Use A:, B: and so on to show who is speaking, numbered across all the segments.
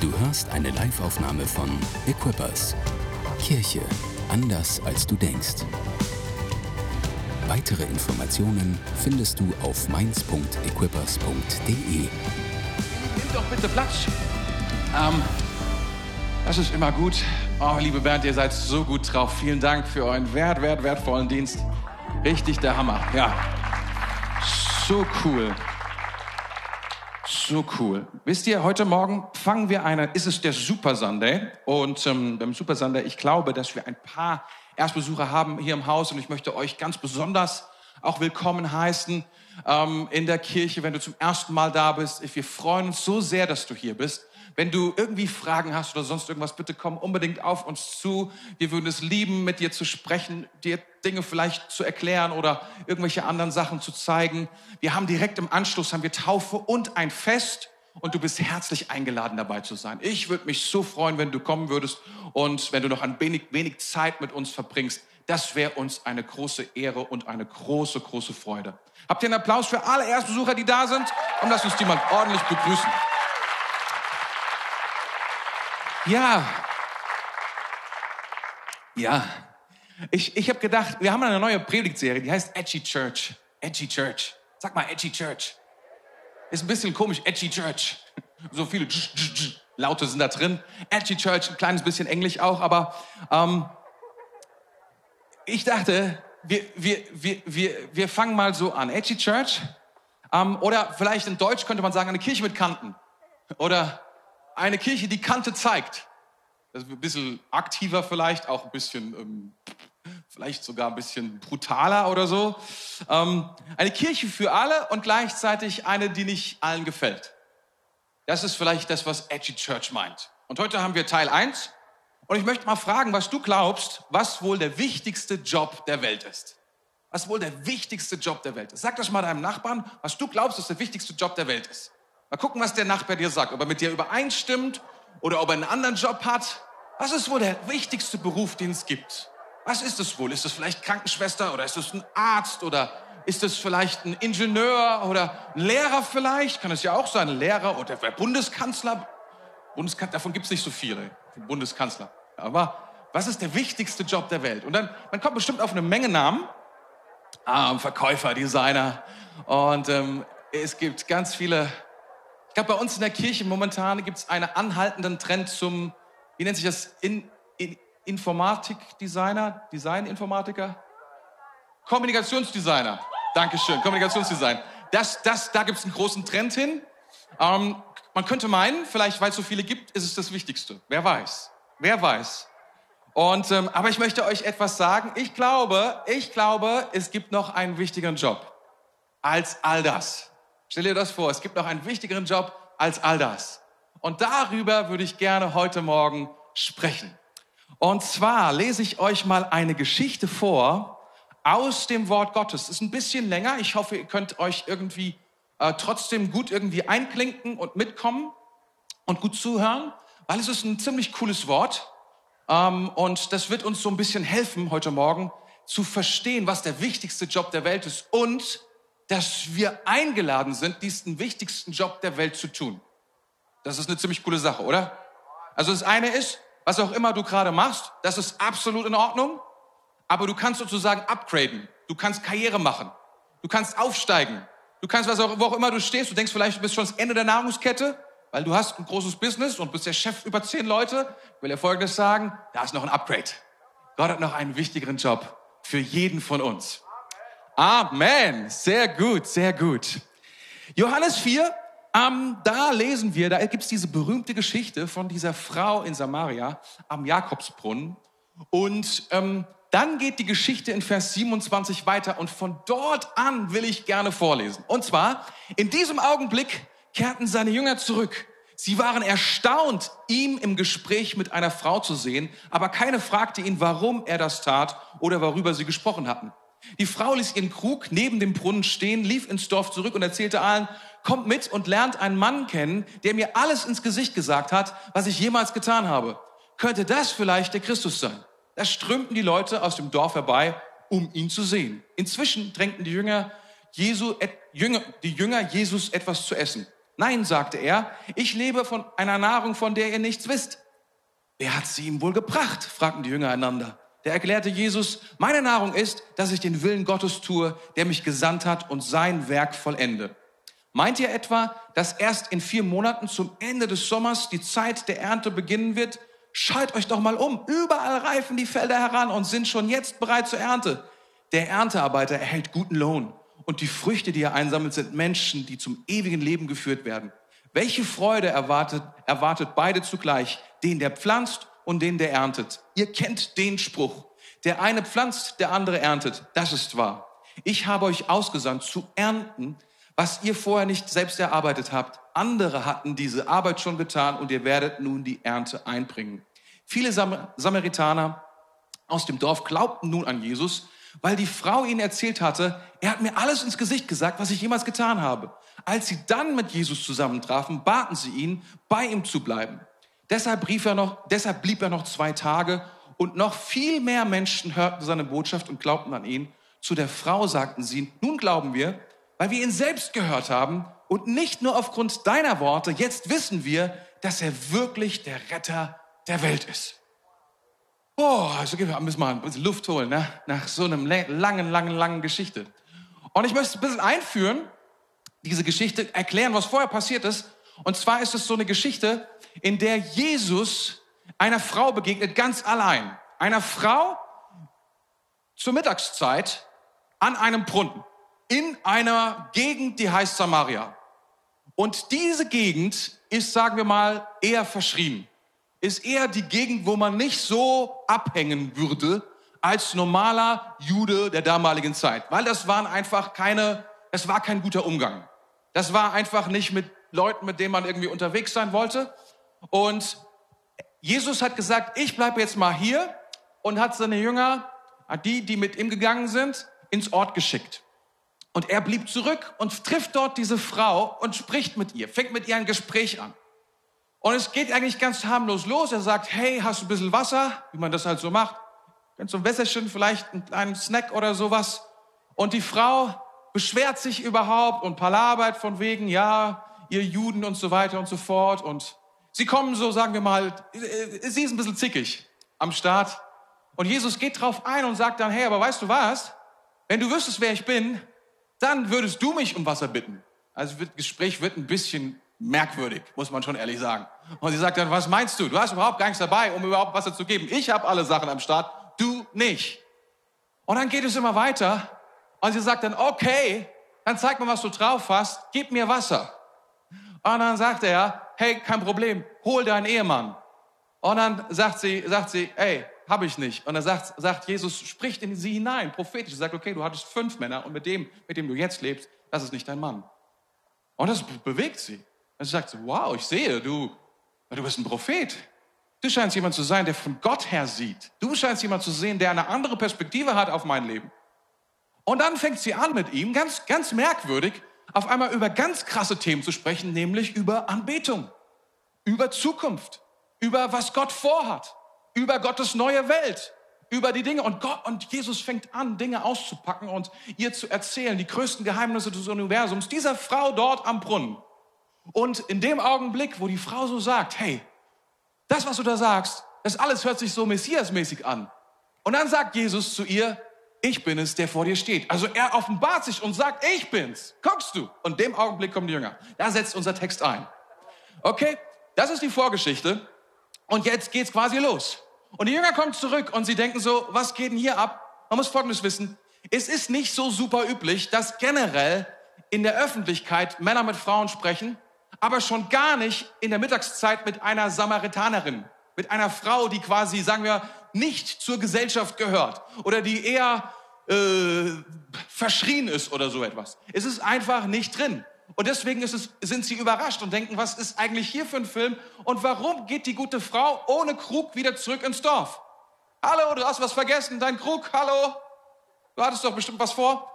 A: Du hörst eine Liveaufnahme von Equippers. Kirche anders als du denkst. Weitere Informationen findest du auf mainz.equippers.de.
B: Nimm doch bitte Platz. Ähm, das ist immer gut. Oh, liebe Bernd, ihr seid so gut drauf. Vielen Dank für euren wert, wert, wertvollen Dienst. Richtig der Hammer. Ja. So cool. So cool. Wisst ihr, heute Morgen fangen wir eine, ist es der Super Sunday. Und ähm, beim Super Sunday, ich glaube, dass wir ein paar Erstbesucher haben hier im Haus und ich möchte euch ganz besonders auch willkommen heißen ähm, in der Kirche, wenn du zum ersten Mal da bist. Wir freuen uns so sehr, dass du hier bist. Wenn du irgendwie Fragen hast oder sonst irgendwas, bitte komm unbedingt auf uns zu. Wir würden es lieben, mit dir zu sprechen, dir Dinge vielleicht zu erklären oder irgendwelche anderen Sachen zu zeigen. Wir haben direkt im Anschluss haben wir Taufe und ein Fest und du bist herzlich eingeladen dabei zu sein. Ich würde mich so freuen, wenn du kommen würdest und wenn du noch ein wenig, wenig Zeit mit uns verbringst. Das wäre uns eine große Ehre und eine große, große Freude. Habt ihr einen Applaus für alle Erstbesucher, die da sind? Und lasst uns die mal ordentlich begrüßen. Ja. Ja. Ich, ich habe gedacht, wir haben eine neue Predigtserie, die heißt Edgy Church. Edgy Church. Sag mal Edgy Church. Ist ein bisschen komisch, Edgy Church. So viele Laute sind da drin. Edgy Church, ein kleines bisschen Englisch auch, aber ähm, ich dachte, wir, wir, wir, wir, wir fangen mal so an. Edgy Church ähm, oder vielleicht in Deutsch könnte man sagen, eine Kirche mit Kanten. Oder eine Kirche, die Kante zeigt. Das ist ein bisschen aktiver vielleicht, auch ein bisschen, ähm, vielleicht sogar ein bisschen brutaler oder so. Ähm, eine Kirche für alle und gleichzeitig eine, die nicht allen gefällt. Das ist vielleicht das, was Edgy Church meint. Und heute haben wir Teil 1. Und ich möchte mal fragen, was du glaubst, was wohl der wichtigste Job der Welt ist. Was wohl der wichtigste Job der Welt ist. Sag das mal deinem Nachbarn, was du glaubst, was der wichtigste Job der Welt ist. Mal gucken, was der Nachbar dir sagt, ob er mit dir übereinstimmt oder ob er einen anderen Job hat. Was ist wohl der wichtigste Beruf, den es gibt? Was ist es wohl? Ist es vielleicht Krankenschwester oder ist es ein Arzt oder ist es vielleicht ein Ingenieur oder ein Lehrer vielleicht? Kann es ja auch sein, ein Lehrer oder der Bundeskanzler. Bundeskan davon gibt es nicht so viele, Bundeskanzler. Aber was ist der wichtigste Job der Welt? Und dann, man kommt bestimmt auf eine Menge Namen. Ah, Verkäufer, Designer. Und ähm, es gibt ganz viele glaube, bei uns in der Kirche momentan gibt es einen anhaltenden Trend zum, wie nennt sich das, in, in, Informatikdesigner, Designinformatiker? Kommunikationsdesigner. Dankeschön, Kommunikationsdesign. Das, das, da gibt es einen großen Trend hin. Ähm, man könnte meinen, vielleicht weil es so viele gibt, ist es das Wichtigste. Wer weiß? Wer weiß? Und, ähm, aber ich möchte euch etwas sagen. Ich glaube, ich glaube, es gibt noch einen wichtigeren Job als all das. Stell dir das vor, es gibt noch einen wichtigeren Job als all das. Und darüber würde ich gerne heute Morgen sprechen. Und zwar lese ich euch mal eine Geschichte vor aus dem Wort Gottes. Es ist ein bisschen länger. Ich hoffe, ihr könnt euch irgendwie äh, trotzdem gut irgendwie einklinken und mitkommen und gut zuhören, weil es ist ein ziemlich cooles Wort. Ähm, und das wird uns so ein bisschen helfen heute Morgen zu verstehen, was der wichtigste Job der Welt ist und dass wir eingeladen sind, diesen wichtigsten Job der Welt zu tun. Das ist eine ziemlich coole Sache, oder? Also das eine ist, was auch immer du gerade machst, das ist absolut in Ordnung, aber du kannst sozusagen upgraden. Du kannst Karriere machen. Du kannst aufsteigen. Du kannst, was auch, wo auch immer du stehst, du denkst vielleicht, du bist schon das Ende der Nahrungskette, weil du hast ein großes Business und bist der Chef über zehn Leute. Ich will dir Folgendes sagen, da ist noch ein Upgrade. Gott hat noch einen wichtigeren Job für jeden von uns. Amen. Sehr gut, sehr gut. Johannes 4, ähm, da lesen wir, da gibt's diese berühmte Geschichte von dieser Frau in Samaria am Jakobsbrunnen. Und ähm, dann geht die Geschichte in Vers 27 weiter und von dort an will ich gerne vorlesen. Und zwar, in diesem Augenblick kehrten seine Jünger zurück. Sie waren erstaunt, ihm im Gespräch mit einer Frau zu sehen, aber keine fragte ihn, warum er das tat oder worüber sie gesprochen hatten. Die Frau ließ ihren Krug neben dem Brunnen stehen, lief ins Dorf zurück und erzählte allen, kommt mit und lernt einen Mann kennen, der mir alles ins Gesicht gesagt hat, was ich jemals getan habe. Könnte das vielleicht der Christus sein? Da strömten die Leute aus dem Dorf herbei, um ihn zu sehen. Inzwischen drängten die Jünger, Jesu, Jünger, die Jünger Jesus etwas zu essen. Nein, sagte er, ich lebe von einer Nahrung, von der ihr nichts wisst. Wer hat sie ihm wohl gebracht? fragten die Jünger einander. Der erklärte Jesus, meine Nahrung ist, dass ich den Willen Gottes tue, der mich gesandt hat und sein Werk vollende. Meint ihr etwa, dass erst in vier Monaten zum Ende des Sommers die Zeit der Ernte beginnen wird? Schaut euch doch mal um. Überall reifen die Felder heran und sind schon jetzt bereit zur Ernte. Der Erntearbeiter erhält guten Lohn. Und die Früchte, die er einsammelt, sind Menschen, die zum ewigen Leben geführt werden. Welche Freude erwartet, erwartet beide zugleich, den, der pflanzt und den, der erntet. Ihr kennt den Spruch. Der eine pflanzt, der andere erntet. Das ist wahr. Ich habe euch ausgesandt, zu ernten, was ihr vorher nicht selbst erarbeitet habt. Andere hatten diese Arbeit schon getan und ihr werdet nun die Ernte einbringen. Viele Sam Samaritaner aus dem Dorf glaubten nun an Jesus, weil die Frau ihnen erzählt hatte, er hat mir alles ins Gesicht gesagt, was ich jemals getan habe. Als sie dann mit Jesus zusammentrafen, baten sie ihn, bei ihm zu bleiben. Deshalb, brief er noch, deshalb blieb er noch zwei Tage und noch viel mehr Menschen hörten seine Botschaft und glaubten an ihn. Zu der Frau sagten sie, nun glauben wir, weil wir ihn selbst gehört haben und nicht nur aufgrund deiner Worte. Jetzt wissen wir, dass er wirklich der Retter der Welt ist. Oh, also müssen wir mal ein bisschen Luft holen, ne? nach so einem langen, langen, langen Geschichte. Und ich möchte ein bisschen einführen, diese Geschichte, erklären, was vorher passiert ist. Und zwar ist es so eine Geschichte, in der Jesus einer Frau begegnet, ganz allein. Einer Frau zur Mittagszeit an einem Brunnen in einer Gegend, die heißt Samaria. Und diese Gegend ist, sagen wir mal, eher verschrien. Ist eher die Gegend, wo man nicht so abhängen würde als normaler Jude der damaligen Zeit. Weil das waren einfach keine, es war kein guter Umgang. Das war einfach nicht mit Leuten, mit denen man irgendwie unterwegs sein wollte. Und Jesus hat gesagt, ich bleibe jetzt mal hier und hat seine Jünger, die, die mit ihm gegangen sind, ins Ort geschickt. Und er blieb zurück und trifft dort diese Frau und spricht mit ihr, fängt mit ihr ein Gespräch an. Und es geht eigentlich ganz harmlos los. Er sagt, hey, hast du ein bisschen Wasser? Wie man das halt so macht. Ganz so ein Wässerchen, vielleicht einen Snack oder sowas. Und die Frau beschwert sich überhaupt und palabert von wegen, ja, ihr Juden und so weiter und so fort. Und sie kommen so, sagen wir mal, sie ist ein bisschen zickig am Start. Und Jesus geht drauf ein und sagt dann, hey, aber weißt du was? Wenn du wüsstest, wer ich bin, dann würdest du mich um Wasser bitten. Also das Gespräch wird ein bisschen merkwürdig, muss man schon ehrlich sagen. Und sie sagt dann, was meinst du? Du hast überhaupt gar nichts dabei, um überhaupt Wasser zu geben. Ich habe alle Sachen am Start, du nicht. Und dann geht es immer weiter. Und sie sagt dann, okay, dann zeig mir, was du drauf hast, gib mir Wasser. Und dann sagt er, hey, kein Problem, hol deinen Ehemann. Und dann sagt sie, sagt sie, ey, habe ich nicht. Und dann sagt, sagt Jesus, spricht in sie hinein, prophetisch. Er sagt, okay, du hattest fünf Männer und mit dem, mit dem du jetzt lebst, das ist nicht dein Mann. Und das bewegt sie. Und sie sagt, wow, ich sehe, du, du bist ein Prophet. Du scheinst jemand zu sein, der von Gott her sieht. Du scheinst jemand zu sehen, der eine andere Perspektive hat auf mein Leben. Und dann fängt sie an mit ihm, ganz, ganz merkwürdig, auf einmal über ganz krasse Themen zu sprechen, nämlich über Anbetung, über Zukunft, über was Gott vorhat über Gottes neue Welt, über die Dinge. Und Gott und Jesus fängt an, Dinge auszupacken und ihr zu erzählen, die größten Geheimnisse des Universums, dieser Frau dort am Brunnen. Und in dem Augenblick, wo die Frau so sagt, hey, das, was du da sagst, das alles hört sich so messiasmäßig an. Und dann sagt Jesus zu ihr, ich bin es, der vor dir steht. Also er offenbart sich und sagt, ich bin's. Guckst du? Und dem Augenblick kommen die Jünger. Da setzt unser Text ein. Okay? Das ist die Vorgeschichte. Und jetzt geht's quasi los. Und die Jünger kommen zurück und sie denken so, was geht denn hier ab? Man muss Folgendes wissen. Es ist nicht so super üblich, dass generell in der Öffentlichkeit Männer mit Frauen sprechen, aber schon gar nicht in der Mittagszeit mit einer Samaritanerin, mit einer Frau, die quasi, sagen wir, nicht zur Gesellschaft gehört oder die eher äh, verschrien ist oder so etwas. Es ist einfach nicht drin. Und deswegen es, sind sie überrascht und denken, was ist eigentlich hier für ein Film? Und warum geht die gute Frau ohne Krug wieder zurück ins Dorf? Hallo, du hast was vergessen, dein Krug, hallo? Du hattest doch bestimmt was vor.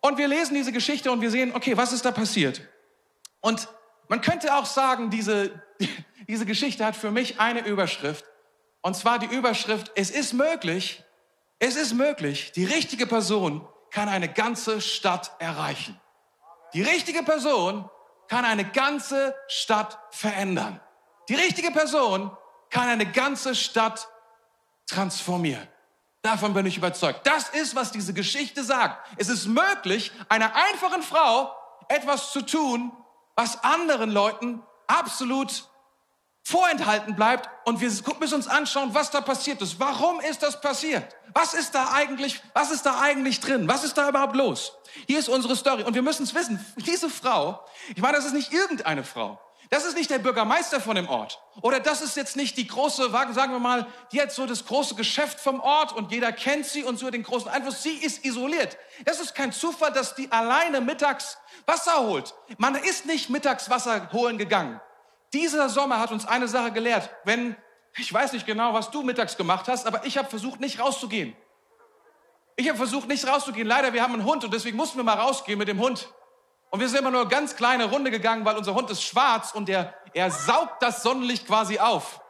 B: Und wir lesen diese Geschichte und wir sehen, okay, was ist da passiert? Und man könnte auch sagen, diese, diese Geschichte hat für mich eine Überschrift. Und zwar die Überschrift, es ist möglich, es ist möglich, die richtige Person kann eine ganze Stadt erreichen. Die richtige Person kann eine ganze Stadt verändern. Die richtige Person kann eine ganze Stadt transformieren. Davon bin ich überzeugt. Das ist, was diese Geschichte sagt. Es ist möglich, einer einfachen Frau etwas zu tun, was anderen Leuten absolut vorenthalten bleibt und wir müssen uns anschauen, was da passiert ist. Warum ist das passiert? Was ist da eigentlich, was ist da eigentlich drin? Was ist da überhaupt los? Hier ist unsere Story und wir müssen es wissen. Diese Frau, ich meine, das ist nicht irgendeine Frau. Das ist nicht der Bürgermeister von dem Ort. Oder das ist jetzt nicht die große, sagen wir mal, die hat so das große Geschäft vom Ort und jeder kennt sie und so den großen Einfluss. Sie ist isoliert. Das ist kein Zufall, dass die alleine mittags Wasser holt. Man ist nicht mittags Wasser holen gegangen. Dieser Sommer hat uns eine Sache gelehrt. Wenn, ich weiß nicht genau, was du mittags gemacht hast, aber ich habe versucht, nicht rauszugehen. Ich habe versucht, nicht rauszugehen. Leider, wir haben einen Hund und deswegen mussten wir mal rausgehen mit dem Hund. Und wir sind immer nur eine ganz kleine Runde gegangen, weil unser Hund ist schwarz und der, er saugt das Sonnenlicht quasi auf.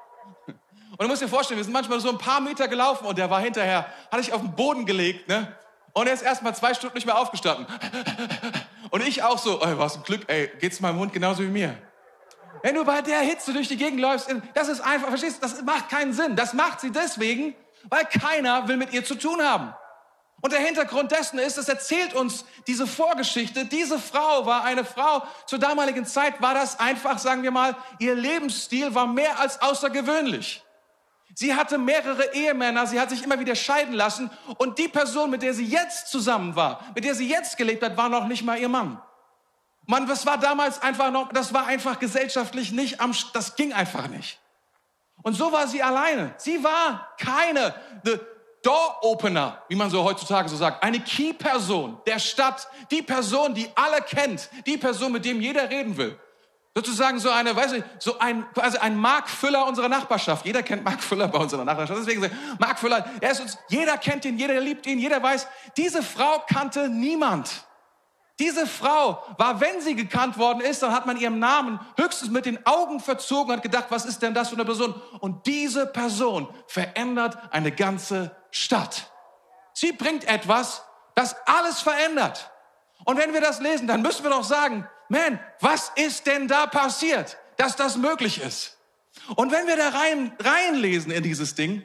B: Und du musst dir vorstellen, wir sind manchmal so ein paar Meter gelaufen und der war hinterher, hatte ich auf den Boden gelegt, ne? Und er ist erst mal zwei Stunden nicht mehr aufgestanden. Und ich auch so, ey, was ein Glück, ey, geht's meinem Hund genauso wie mir. Wenn du bei der Hitze durch die Gegend läufst, das ist einfach, verstehst du, das macht keinen Sinn. Das macht sie deswegen, weil keiner will mit ihr zu tun haben. Und der Hintergrund dessen ist, es erzählt uns diese Vorgeschichte. Diese Frau war eine Frau, zur damaligen Zeit war das einfach, sagen wir mal, ihr Lebensstil war mehr als außergewöhnlich. Sie hatte mehrere Ehemänner, sie hat sich immer wieder scheiden lassen und die Person, mit der sie jetzt zusammen war, mit der sie jetzt gelebt hat, war noch nicht mal ihr Mann. Mann, das war damals einfach noch, das war einfach gesellschaftlich nicht am, das ging einfach nicht. Und so war sie alleine. Sie war keine the Door Opener, wie man so heutzutage so sagt, eine Key-Person der Stadt, die Person, die alle kennt, die Person, mit dem jeder reden will. Sozusagen so eine, weiß ich, so ein, quasi ein Mark Füller unserer Nachbarschaft. Jeder kennt Mark Füller bei unserer Nachbarschaft. Deswegen Mark Füller, er ist uns, jeder kennt ihn, jeder liebt ihn, jeder weiß, diese Frau kannte niemand. Diese Frau war, wenn sie gekannt worden ist, dann hat man ihren Namen höchstens mit den Augen verzogen und gedacht, was ist denn das für eine Person? Und diese Person verändert eine ganze Stadt. Sie bringt etwas, das alles verändert. Und wenn wir das lesen, dann müssen wir doch sagen, man, was ist denn da passiert, dass das möglich ist? Und wenn wir da rein, reinlesen in dieses Ding,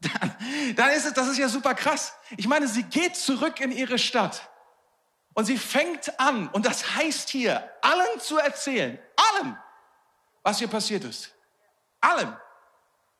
B: dann, dann ist es, das ist ja super krass. Ich meine, sie geht zurück in ihre Stadt. Und sie fängt an, und das heißt hier, allen zu erzählen, allen, was hier passiert ist. Allen.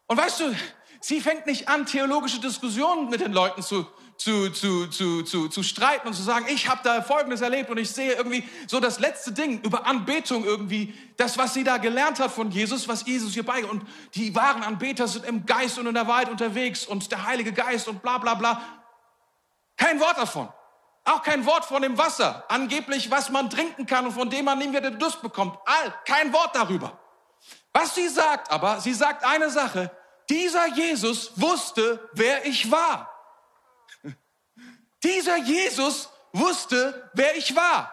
B: Und weißt du, sie fängt nicht an, theologische Diskussionen mit den Leuten zu, zu, zu, zu, zu, zu streiten und zu sagen, ich habe da Folgendes erlebt und ich sehe irgendwie so das letzte Ding über Anbetung irgendwie, das, was sie da gelernt hat von Jesus, was Jesus hier bei und die wahren Anbeter sind im Geist und in der Wahrheit unterwegs und der Heilige Geist und bla bla bla. Kein Wort davon. Auch kein Wort von dem Wasser, angeblich was man trinken kann und von dem man nie wieder Durst bekommt. All, kein Wort darüber. Was sie sagt aber, sie sagt eine Sache, dieser Jesus wusste, wer ich war. Dieser Jesus wusste, wer ich war.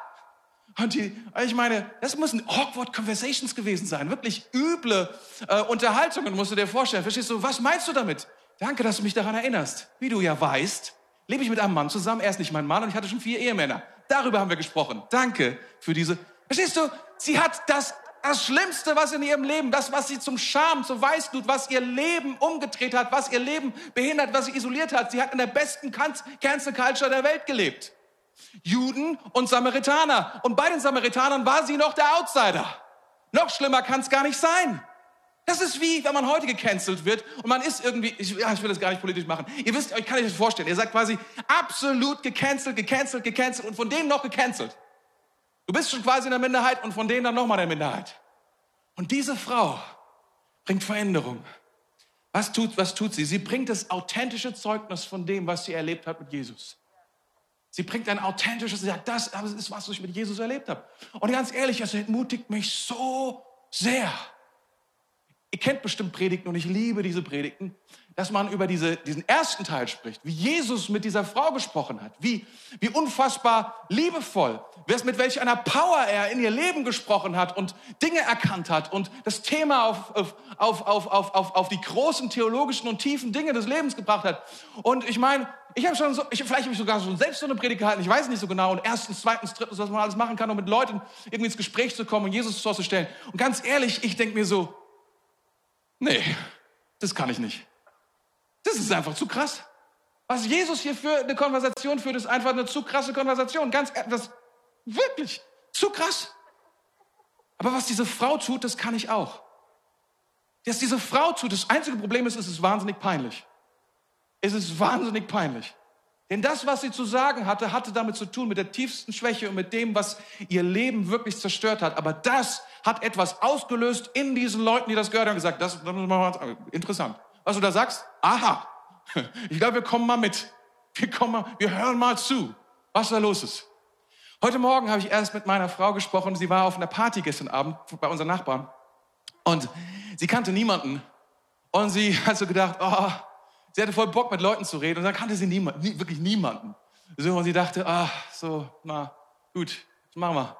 B: Und die, ich meine, das müssen awkward conversations gewesen sein, wirklich üble äh, Unterhaltungen, musst du dir vorstellen. Verstehst du, was meinst du damit? Danke, dass du mich daran erinnerst. Wie du ja weißt, lebe ich mit einem Mann zusammen. Er ist nicht mein Mann und ich hatte schon vier Ehemänner. Darüber haben wir gesprochen. Danke für diese. Verstehst du? Sie hat das, das Schlimmste, was in ihrem Leben, das, was sie zum Scham, zur Weißglut, was ihr Leben umgedreht hat, was ihr Leben behindert, was sie isoliert hat. Sie hat in der besten Cancel Culture der Welt gelebt. Juden und Samaritaner. Und bei den Samaritanern war sie noch der Outsider. Noch schlimmer kann es gar nicht sein. Das ist wie, wenn man heute gecancelt wird und man ist irgendwie, ich, ja, ich will das gar nicht politisch machen. Ihr wisst, ich kann euch das vorstellen. Ihr seid quasi absolut gecancelt, gecancelt, gecancelt und von denen noch gecancelt. Du bist schon quasi in der Minderheit und von denen dann nochmal in der Minderheit. Und diese Frau bringt Veränderung. Was tut, was tut sie? Sie bringt das authentische Zeugnis von dem, was sie erlebt hat mit Jesus. Sie bringt ein authentisches, sie sagt, das, das ist, was ich mit Jesus erlebt habe. Und ganz ehrlich, es entmutigt mich so sehr ihr kennt bestimmt Predigten und ich liebe diese Predigten, dass man über diese, diesen ersten Teil spricht, wie Jesus mit dieser Frau gesprochen hat, wie, wie unfassbar liebevoll, mit welch einer Power er in ihr Leben gesprochen hat und Dinge erkannt hat und das Thema auf, auf, auf, auf, auf, auf, die großen theologischen und tiefen Dinge des Lebens gebracht hat. Und ich meine, ich habe schon so, ich, vielleicht habe ich sogar schon selbst so eine Predigt gehalten, ich weiß nicht so genau, und erstens, zweitens, drittens, was man alles machen kann, um mit Leuten irgendwie ins Gespräch zu kommen und Jesus vorzustellen. Und ganz ehrlich, ich denke mir so, nee, das kann ich nicht. Das ist einfach zu krass. Was Jesus hier für eine Konversation führt, ist einfach eine zu krasse Konversation. Ganz, das, wirklich, zu krass. Aber was diese Frau tut, das kann ich auch. Was diese Frau tut, das einzige Problem ist, es ist wahnsinnig peinlich. Es ist wahnsinnig peinlich. Denn das, was sie zu sagen hatte, hatte damit zu tun mit der tiefsten Schwäche und mit dem, was ihr Leben wirklich zerstört hat. Aber das hat etwas ausgelöst in diesen Leuten, die das gehört haben, gesagt, das, das interessant was du da sagst? Aha, ich glaube, wir kommen mal mit. Wir, kommen mal, wir hören mal zu, was da los ist. Heute Morgen habe ich erst mit meiner Frau gesprochen. Sie war auf einer Party gestern Abend bei unseren Nachbarn. Und sie kannte niemanden. Und sie hat so gedacht, oh, sie hatte voll Bock mit Leuten zu reden. Und dann kannte sie niemanden, nie, wirklich niemanden. Und sie dachte, ah, so, na, gut, das machen wir.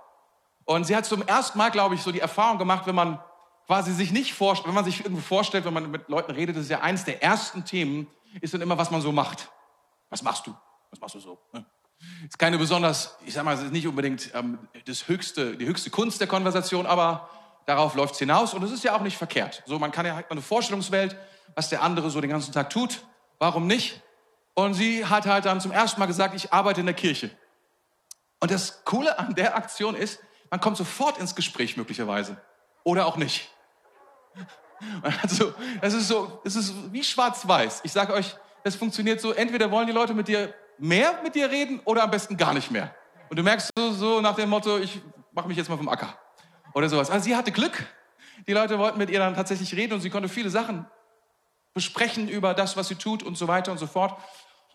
B: Und sie hat zum ersten Mal, glaube ich, so die Erfahrung gemacht, wenn man quasi sich nicht vorstellt, wenn man sich irgendwo vorstellt, wenn man mit Leuten redet, das ist ja eins der ersten Themen, ist dann immer, was man so macht. Was machst du? Was machst du so? Ist keine besonders, ich sag mal, es ist nicht unbedingt ähm, das höchste, die höchste Kunst der Konversation, aber darauf läuft es hinaus und es ist ja auch nicht verkehrt. So, man kann ja hat eine Vorstellungswelt, was der andere so den ganzen Tag tut. Warum nicht? Und sie hat halt dann zum ersten Mal gesagt, ich arbeite in der Kirche. Und das Coole an der Aktion ist, man kommt sofort ins Gespräch möglicherweise. Oder auch nicht. Also, das ist so, es ist wie schwarz-weiß. Ich sage euch, es funktioniert so, entweder wollen die Leute mit dir mehr mit dir reden oder am besten gar nicht mehr. Und du merkst so, so nach dem Motto, ich mache mich jetzt mal vom Acker. Oder sowas. Also sie hatte Glück. Die Leute wollten mit ihr dann tatsächlich reden und sie konnte viele Sachen besprechen über das, was sie tut und so weiter und so fort.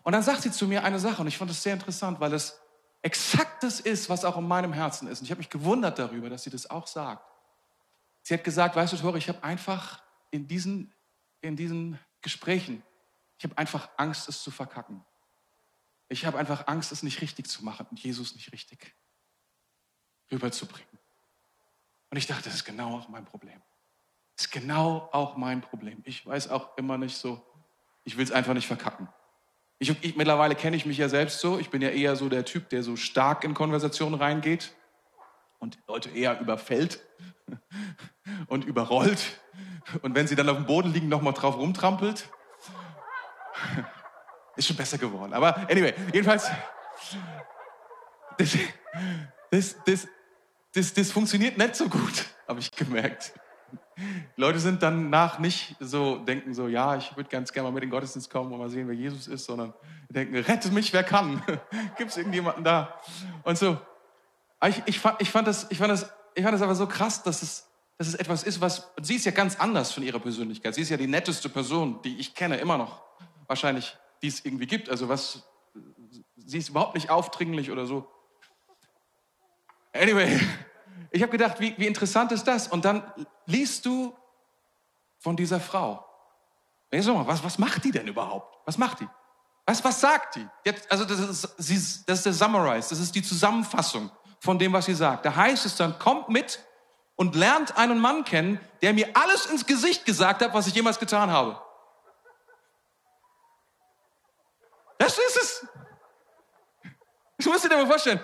B: Und dann sagt sie zu mir eine Sache und ich fand das sehr interessant, weil es exakt das ist, was auch in meinem Herzen ist. Und ich habe mich gewundert darüber, dass sie das auch sagt. Sie hat gesagt, weißt du, Tore, ich habe einfach in diesen, in diesen Gesprächen, ich habe einfach Angst, es zu verkacken. Ich habe einfach Angst, es nicht richtig zu machen und Jesus nicht richtig rüberzubringen. Und ich dachte, das ist genau auch mein Problem. Das ist genau auch mein Problem. Ich weiß auch immer nicht so, ich will es einfach nicht verkacken. Ich, ich, mittlerweile kenne ich mich ja selbst so. Ich bin ja eher so der Typ, der so stark in Konversationen reingeht und Leute eher überfällt und überrollt. Und wenn sie dann auf dem Boden liegen, nochmal drauf rumtrampelt. Ist schon besser geworden. Aber anyway, jedenfalls, das, das, das, das, das funktioniert nicht so gut, habe ich gemerkt. Leute sind dann nach nicht so, denken so, ja, ich würde ganz gerne mal mit in den Gottesdienst kommen und mal sehen, wer Jesus ist, sondern denken, rette mich, wer kann. Gibt es irgendjemanden da? Und so. Ich, ich, fand, ich, fand das, ich, fand das, ich fand das aber so krass, dass es, dass es etwas ist, was, sie ist ja ganz anders von ihrer Persönlichkeit. Sie ist ja die netteste Person, die ich kenne, immer noch. Wahrscheinlich, die es irgendwie gibt. Also was, sie ist überhaupt nicht aufdringlich oder so. Anyway, ich habe gedacht, wie, wie interessant ist das? Und dann liest du von dieser Frau. Mal, was, was macht die denn überhaupt? Was macht die? Was, was sagt die? Jetzt, also das ist, sie, das ist der Summarize, das ist die Zusammenfassung von dem, was sie sagt. Da heißt es dann, kommt mit und lernt einen Mann kennen, der mir alles ins Gesicht gesagt hat, was ich jemals getan habe. Das ist es. Ich muss dir mal vorstellen.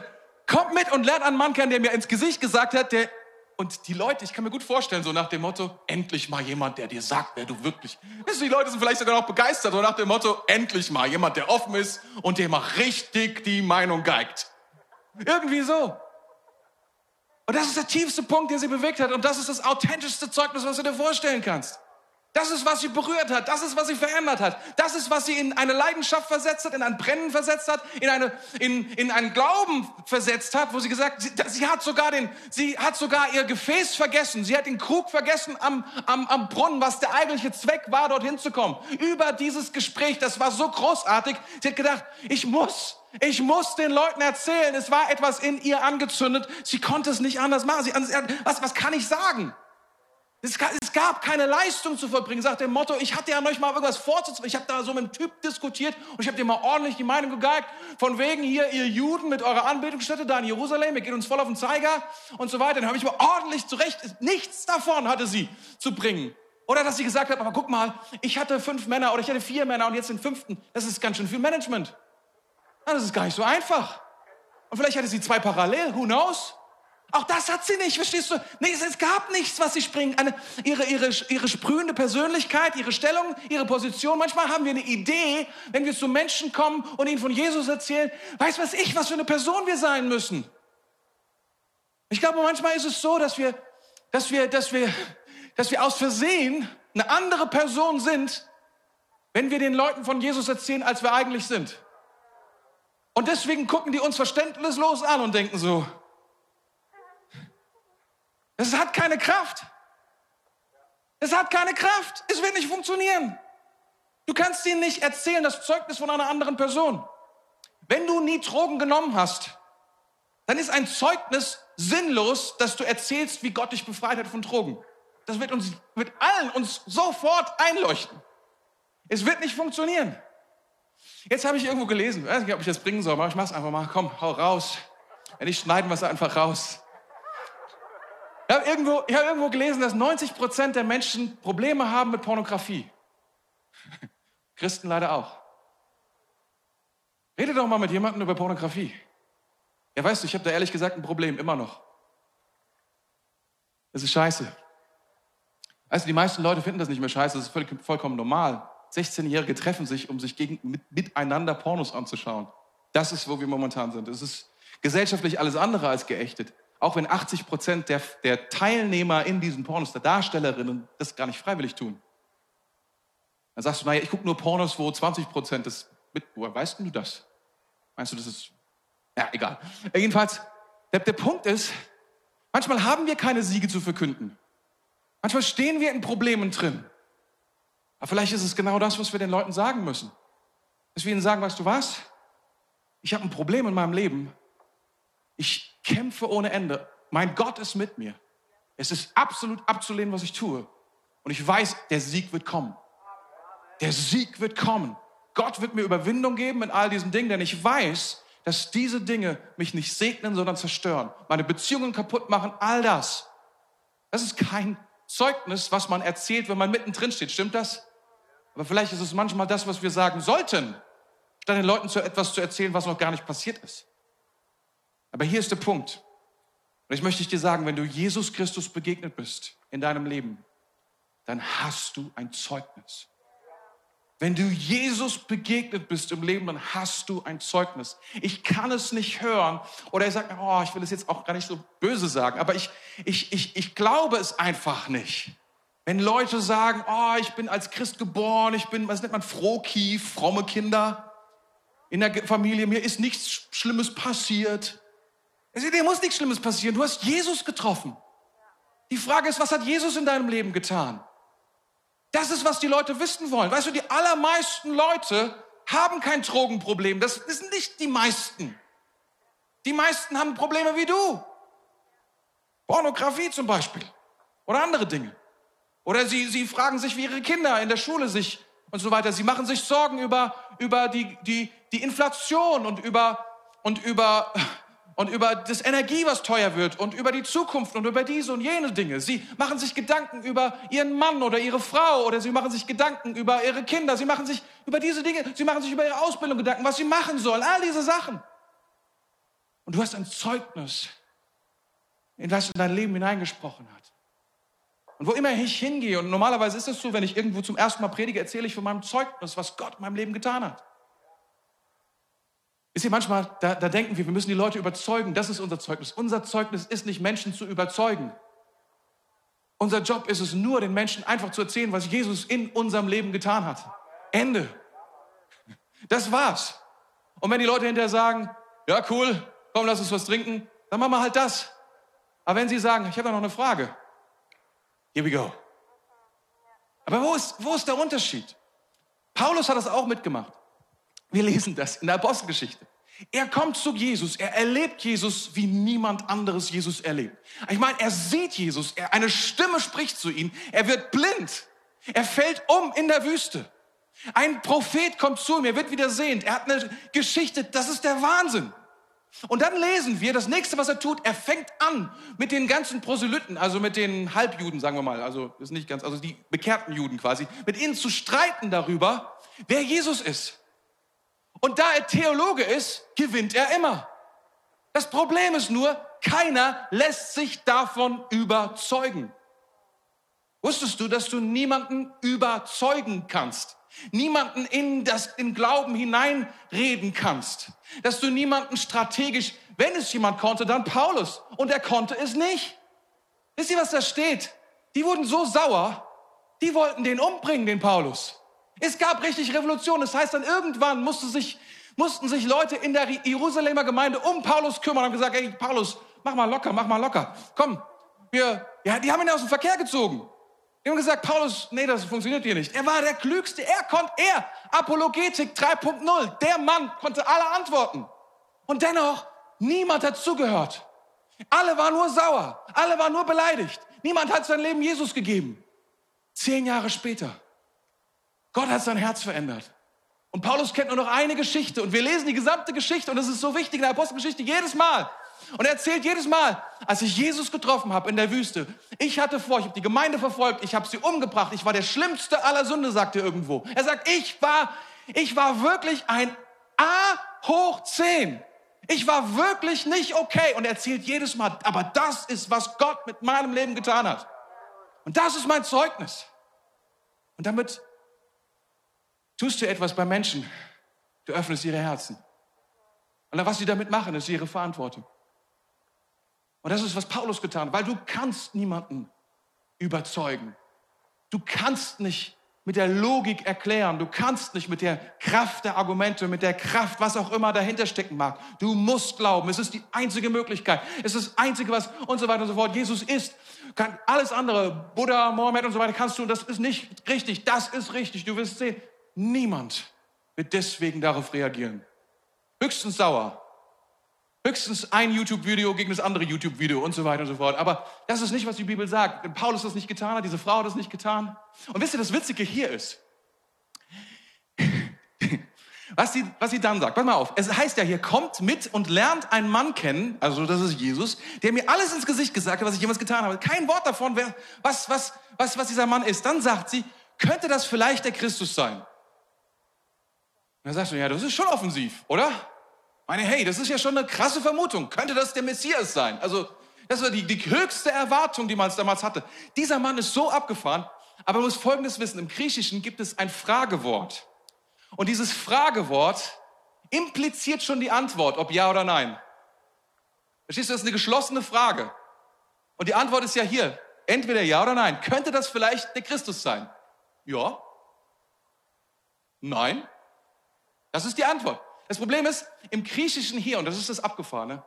B: Kommt mit und lernt einen Mann kennen, der mir ins Gesicht gesagt hat, der und die Leute, ich kann mir gut vorstellen, so nach dem Motto, endlich mal jemand, der dir sagt, wer du wirklich. Du, die Leute sind vielleicht sogar noch begeistert, so nach dem Motto, endlich mal jemand, der offen ist und der mal richtig die Meinung geigt. Irgendwie so. Und das ist der tiefste Punkt, der sie bewegt hat. Und das ist das authentischste Zeugnis, was du dir vorstellen kannst. Das ist, was sie berührt hat. Das ist, was sie verändert hat. Das ist, was sie in eine Leidenschaft versetzt hat, in ein Brennen versetzt hat, in, eine, in, in einen Glauben versetzt hat, wo sie gesagt, sie, sie hat sogar den, sie hat sogar ihr Gefäß vergessen. Sie hat den Krug vergessen am, am, am Brunnen, was der eigentliche Zweck war, dorthin zu kommen. Über dieses Gespräch, das war so großartig. Sie hat gedacht, ich muss, ich muss den Leuten erzählen. Es war etwas in ihr angezündet. Sie konnte es nicht anders machen. Sie, was, was kann ich sagen? Es gab keine Leistung zu vollbringen. Sagt dem Motto, ich hatte ja noch mal irgendwas vorzutragen. Ich habe da so mit einem Typ diskutiert und ich habe dir mal ordentlich die Meinung gegeigt. Von wegen hier, ihr Juden mit eurer Anbetungsstätte da in Jerusalem, ihr geht uns voll auf den Zeiger und so weiter. Dann habe ich mal ordentlich zurecht. Nichts davon hatte sie zu bringen. Oder dass sie gesagt hat, aber guck mal, ich hatte fünf Männer oder ich hatte vier Männer und jetzt den fünften. Das ist ganz schön viel Management. Das ist gar nicht so einfach. Und vielleicht hatte sie zwei parallel, who knows? Auch das hat sie nicht, verstehst du? Nee, es, gab nichts, was sie springen. Eine, ihre, ihre, ihre sprühende Persönlichkeit, ihre Stellung, ihre Position. Manchmal haben wir eine Idee, wenn wir zu Menschen kommen und ihnen von Jesus erzählen, weiß was ich, was für eine Person wir sein müssen. Ich glaube, manchmal ist es so, dass wir, dass wir, dass wir dass wir aus Versehen eine andere Person sind, wenn wir den Leuten von Jesus erzählen, als wir eigentlich sind. Und deswegen gucken die uns verständnislos an und denken so, es hat keine Kraft. Es hat keine Kraft. Es wird nicht funktionieren. Du kannst ihnen nicht erzählen, das Zeugnis von einer anderen Person. Wenn du nie Drogen genommen hast, dann ist ein Zeugnis sinnlos, dass du erzählst, wie Gott dich befreit hat von Drogen. Das wird uns, wird allen uns sofort einleuchten. Es wird nicht funktionieren. Jetzt habe ich irgendwo gelesen, ich weiß nicht, ob ich das bringen soll, aber ich mache es einfach mal. Komm, hau raus. Wenn nicht, schneiden es einfach raus. Ich habe irgendwo, habe irgendwo gelesen, dass 90 Prozent der Menschen Probleme haben mit Pornografie. Christen leider auch. Rede doch mal mit jemandem über Pornografie. Ja, weißt du, ich habe da ehrlich gesagt ein Problem, immer noch. Das ist scheiße. Du, die meisten Leute finden das nicht mehr scheiße, das ist völlig, vollkommen normal. 16-Jährige treffen sich, um sich gegen, mit, miteinander Pornos anzuschauen. Das ist, wo wir momentan sind. Es ist gesellschaftlich alles andere als geächtet. Auch wenn 80 Prozent der, der Teilnehmer in diesen Pornos, der Darstellerinnen, das gar nicht freiwillig tun. Dann sagst du, naja, ich gucke nur Pornos, wo 20 Prozent das mit. Woher weißt du das? Meinst du, das ist. Ja, egal. Jedenfalls, der, der Punkt ist, manchmal haben wir keine Siege zu verkünden. Manchmal stehen wir in Problemen drin. Aber vielleicht ist es genau das, was wir den Leuten sagen müssen. Dass wir ihnen sagen, weißt du was? Ich habe ein Problem in meinem Leben. Ich kämpfe ohne Ende. Mein Gott ist mit mir. Es ist absolut abzulehnen, was ich tue. Und ich weiß, der Sieg wird kommen. Der Sieg wird kommen. Gott wird mir Überwindung geben in all diesen Dingen, denn ich weiß, dass diese Dinge mich nicht segnen, sondern zerstören. Meine Beziehungen kaputt machen, all das. Das ist kein Zeugnis, was man erzählt, wenn man mittendrin steht. Stimmt das? Aber vielleicht ist es manchmal das, was wir sagen sollten, statt den Leuten zu etwas zu erzählen, was noch gar nicht passiert ist. Aber hier ist der Punkt. Und ich möchte dir sagen, wenn du Jesus Christus begegnet bist in deinem Leben, dann hast du ein Zeugnis. Wenn du Jesus begegnet bist im Leben, dann hast du ein Zeugnis. Ich kann es nicht hören. Oder er sagt, oh, ich will es jetzt auch gar nicht so böse sagen, aber ich, ich, ich, ich glaube es einfach nicht. Wenn Leute sagen, oh, ich bin als Christ geboren, ich bin, was nennt man, frohkief, fromme Kinder in der Familie, mir ist nichts Schlimmes passiert. Dir muss nichts Schlimmes passieren. Du hast Jesus getroffen. Die Frage ist, was hat Jesus in deinem Leben getan? Das ist, was die Leute wissen wollen. Weißt du, die allermeisten Leute haben kein Drogenproblem. Das sind nicht die meisten. Die meisten haben Probleme wie du. Pornografie zum Beispiel. Oder andere Dinge. Oder sie, sie fragen sich, wie ihre Kinder in der Schule sich und so weiter. Sie machen sich Sorgen über, über die, die, die Inflation und über, und über und über das Energie, was teuer wird und über die Zukunft und über diese und jene Dinge. Sie machen sich Gedanken über ihren Mann oder ihre Frau oder sie machen sich Gedanken über ihre Kinder. Sie machen sich über diese Dinge, sie machen sich über ihre Ausbildung Gedanken, was sie machen sollen, all diese Sachen. Und du hast ein Zeugnis, in das in dein Leben hineingesprochen hat. Und wo immer ich hingehe, und normalerweise ist es so, wenn ich irgendwo zum ersten Mal predige, erzähle ich von meinem Zeugnis, was Gott in meinem Leben getan hat. Wisst ihr, manchmal, da, da denken wir, wir müssen die Leute überzeugen, das ist unser Zeugnis. Unser Zeugnis ist nicht, Menschen zu überzeugen. Unser Job ist es nur, den Menschen einfach zu erzählen, was Jesus in unserem Leben getan hat. Ende. Das war's. Und wenn die Leute hinterher sagen, ja cool, komm, lass uns was trinken, dann machen wir halt das. Aber wenn sie sagen, ich habe da noch eine Frage, here we go. Aber wo ist, wo ist der Unterschied? Paulus hat das auch mitgemacht. Wir lesen das in der Apostelgeschichte. Er kommt zu Jesus, er erlebt Jesus, wie niemand anderes Jesus erlebt. Ich meine, er sieht Jesus, er, eine Stimme spricht zu ihm, er wird blind, er fällt um in der Wüste. Ein Prophet kommt zu ihm, er wird wieder sehend, er hat eine Geschichte, das ist der Wahnsinn. Und dann lesen wir, das nächste, was er tut, er fängt an mit den ganzen Proselyten, also mit den Halbjuden, sagen wir mal, also ist nicht ganz, also die bekehrten Juden quasi, mit ihnen zu streiten darüber, wer Jesus ist. Und da er Theologe ist, gewinnt er immer. Das Problem ist nur, keiner lässt sich davon überzeugen. Wusstest du, dass du niemanden überzeugen kannst? Niemanden in das, in Glauben hineinreden kannst? Dass du niemanden strategisch, wenn es jemand konnte, dann Paulus. Und er konnte es nicht. Wisst ihr, was da steht? Die wurden so sauer, die wollten den umbringen, den Paulus. Es gab richtig Revolution. Das heißt, dann irgendwann musste sich, mussten sich Leute in der Jerusalemer Gemeinde um Paulus kümmern und haben gesagt, ey, Paulus, mach mal locker, mach mal locker. Komm, wir, ja, die haben ihn aus dem Verkehr gezogen. Die haben gesagt, Paulus, nee, das funktioniert hier nicht. Er war der Klügste. Er konnte, er, Apologetik 3.0. Der Mann konnte alle antworten. Und dennoch, niemand hat zugehört. Alle waren nur sauer. Alle waren nur beleidigt. Niemand hat sein Leben Jesus gegeben. Zehn Jahre später Gott hat sein Herz verändert. Und Paulus kennt nur noch eine Geschichte und wir lesen die gesamte Geschichte und das ist so wichtig in der Apostelgeschichte jedes Mal. Und er erzählt jedes Mal, als ich Jesus getroffen habe in der Wüste, ich hatte vor, ich habe die Gemeinde verfolgt, ich habe sie umgebracht, ich war der schlimmste aller Sünde, sagt er irgendwo. Er sagt, ich war, ich war wirklich ein A hoch 10. Ich war wirklich nicht okay. Und er erzählt jedes Mal, aber das ist, was Gott mit meinem Leben getan hat. Und das ist mein Zeugnis. Und damit tust du etwas bei Menschen, du öffnest ihre Herzen. Und was sie damit machen, ist ihre Verantwortung. Und das ist, was Paulus getan hat, weil du kannst niemanden überzeugen. Du kannst nicht mit der Logik erklären. Du kannst nicht mit der Kraft der Argumente, mit der Kraft, was auch immer dahinter stecken mag. Du musst glauben. Es ist die einzige Möglichkeit. Es ist das einzige, was und so weiter und so fort. Jesus ist. Kann alles andere, Buddha, Mohammed und so weiter kannst du. Das ist nicht richtig. Das ist richtig. Du wirst sehen. Niemand wird deswegen darauf reagieren. Höchstens sauer. Höchstens ein YouTube-Video gegen das andere YouTube-Video und so weiter und so fort. Aber das ist nicht, was die Bibel sagt. Paulus das nicht getan hat, diese Frau hat das nicht getan. Und wisst ihr, das Witzige hier ist, was sie, was sie dann sagt. Pass mal auf. Es heißt ja hier, kommt mit und lernt einen Mann kennen, also das ist Jesus, der mir alles ins Gesicht gesagt hat, was ich jemals getan habe. Kein Wort davon, wer, was, was, was, was dieser Mann ist. Dann sagt sie, könnte das vielleicht der Christus sein? Dann sagst du, ja, das ist schon offensiv, oder? Meine, hey, das ist ja schon eine krasse Vermutung. Könnte das der Messias sein? Also, das war die, die höchste Erwartung, die man damals hatte. Dieser Mann ist so abgefahren, aber man muss Folgendes wissen. Im Griechischen gibt es ein Fragewort. Und dieses Fragewort impliziert schon die Antwort, ob ja oder nein. Verstehst du, das ist eine geschlossene Frage. Und die Antwort ist ja hier, entweder ja oder nein. Könnte das vielleicht der Christus sein? Ja. Nein. Das ist die Antwort. Das Problem ist, im Griechischen hier, und das ist das Abgefahrene,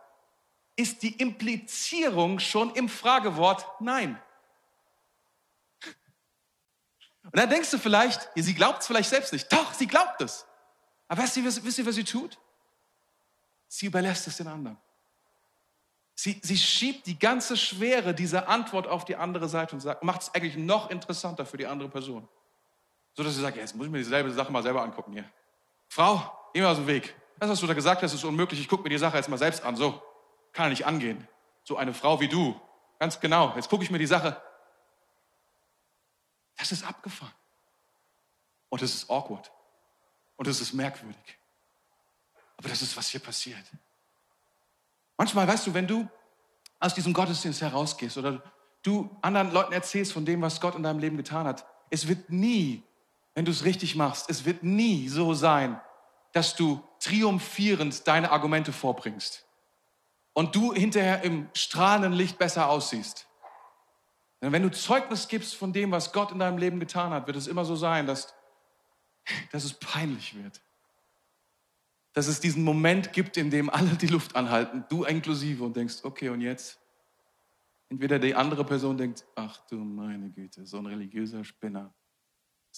B: ist die Implizierung schon im Fragewort Nein. Und dann denkst du vielleicht, ja, sie glaubt es vielleicht selbst nicht. Doch, sie glaubt es. Aber wisst ihr, wisst ihr, was sie tut? Sie überlässt es den anderen. Sie, sie schiebt die ganze Schwere dieser Antwort auf die andere Seite und sagt, macht es eigentlich noch interessanter für die andere Person. So dass sie sagt, ja, jetzt muss ich mir dieselbe Sache mal selber angucken hier. Frau, geh mir aus dem Weg. Das, was du da gesagt hast, ist unmöglich. Ich gucke mir die Sache jetzt mal selbst an. So, kann ja nicht angehen. So eine Frau wie du. Ganz genau. Jetzt gucke ich mir die Sache. Das ist abgefahren. Und es ist awkward. Und es ist merkwürdig. Aber das ist, was hier passiert. Manchmal, weißt du, wenn du aus diesem Gottesdienst herausgehst oder du anderen Leuten erzählst von dem, was Gott in deinem Leben getan hat, es wird nie wenn du es richtig machst, es wird nie so sein, dass du triumphierend deine Argumente vorbringst und du hinterher im strahlenden Licht besser aussiehst. Denn wenn du Zeugnis gibst von dem, was Gott in deinem Leben getan hat, wird es immer so sein, dass, dass es peinlich wird. Dass es diesen Moment gibt, in dem alle die Luft anhalten, du inklusive, und denkst, okay, und jetzt? Entweder die andere Person denkt, ach du meine Güte, so ein religiöser Spinner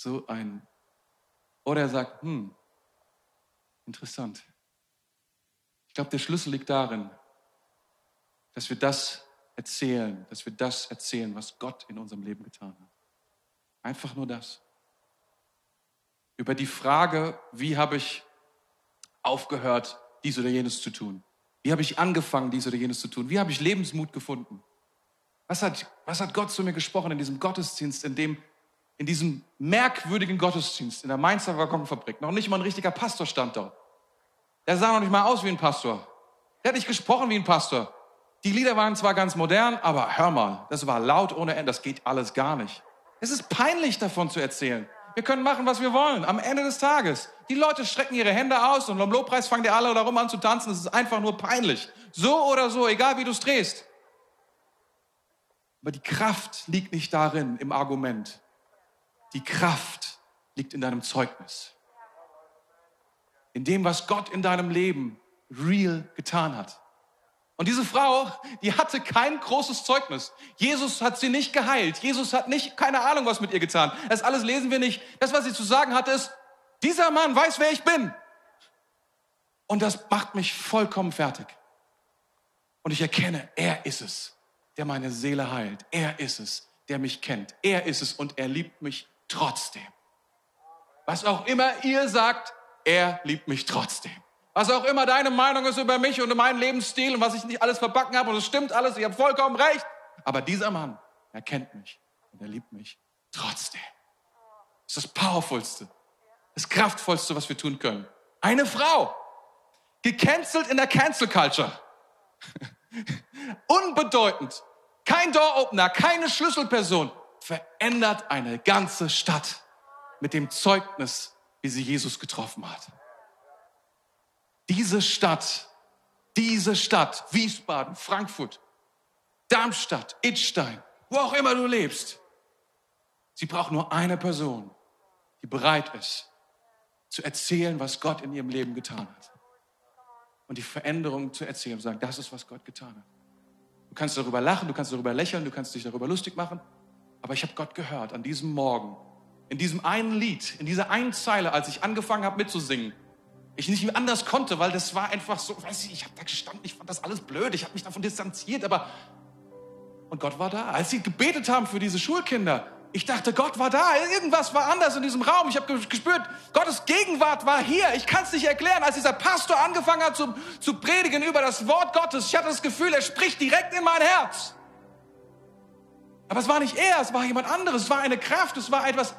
B: so ein. Oder er sagt, hm, interessant. Ich glaube, der Schlüssel liegt darin, dass wir das erzählen, dass wir das erzählen, was Gott in unserem Leben getan hat. Einfach nur das. Über die Frage, wie habe ich aufgehört, dies oder jenes zu tun? Wie habe ich angefangen, dies oder jenes zu tun? Wie habe ich Lebensmut gefunden? Was hat, was hat Gott zu mir gesprochen in diesem Gottesdienst, in dem, in diesem merkwürdigen Gottesdienst in der Mainzer Waggonfabrik? Noch nicht mal ein richtiger Pastor stand dort. Der sah noch nicht mal aus wie ein Pastor. Der hat nicht gesprochen wie ein Pastor. Die Lieder waren zwar ganz modern, aber hör mal, das war laut ohne Ende. Das geht alles gar nicht. Es ist peinlich davon zu erzählen. Wir können machen, was wir wollen. Am Ende des Tages. Die Leute strecken ihre Hände aus und am Lobpreis fangen die alle darum an zu tanzen. Es ist einfach nur peinlich. So oder so, egal wie du es drehst. Aber die Kraft liegt nicht darin im Argument. Die Kraft liegt in deinem Zeugnis. In dem, was Gott in deinem Leben real getan hat. Und diese Frau, die hatte kein großes Zeugnis. Jesus hat sie nicht geheilt. Jesus hat nicht, keine Ahnung, was mit ihr getan. Das alles lesen wir nicht. Das, was sie zu sagen hatte, ist, dieser Mann weiß, wer ich bin. Und das macht mich vollkommen fertig. Und ich erkenne, er ist es, der meine Seele heilt. Er ist es, der mich kennt. Er ist es und er liebt mich trotzdem. Was auch immer ihr sagt, er liebt mich trotzdem. Was auch immer deine Meinung ist über mich und meinen Lebensstil und was ich nicht alles verbacken habe und es stimmt alles, ich habe vollkommen recht. Aber dieser Mann, er kennt mich und er liebt mich trotzdem. Das ist das Powerfulste, das Kraftvollste, was wir tun können. Eine Frau, gecancelt in der Cancel Culture. Unbedeutend, kein Door-Opener, keine Schlüsselperson, verändert eine ganze Stadt mit dem Zeugnis, wie sie Jesus getroffen hat. Diese Stadt, diese Stadt, Wiesbaden, Frankfurt, Darmstadt, Idstein, wo auch immer du lebst, sie braucht nur eine Person, die bereit ist, zu erzählen, was Gott in ihrem Leben getan hat. Und die Veränderung zu erzählen und sagen, das ist, was Gott getan hat. Du kannst darüber lachen, du kannst darüber lächeln, du kannst dich darüber lustig machen. Aber ich habe Gott gehört an diesem Morgen, in diesem einen Lied, in dieser einen Zeile, als ich angefangen habe mitzusingen, ich nicht mehr anders konnte, weil das war einfach so, weiß ich, ich habe da gestanden, ich fand das alles blöd, ich habe mich davon distanziert, aber und Gott war da. Als sie gebetet haben für diese Schulkinder, ich dachte, Gott war da, irgendwas war anders in diesem Raum. Ich habe gespürt, Gottes Gegenwart war hier. Ich kann es nicht erklären. Als dieser Pastor angefangen hat zu, zu predigen über das Wort Gottes, ich hatte das Gefühl, er spricht direkt in mein Herz. Aber es war nicht er, es war jemand anderes, es war eine Kraft, es war etwas.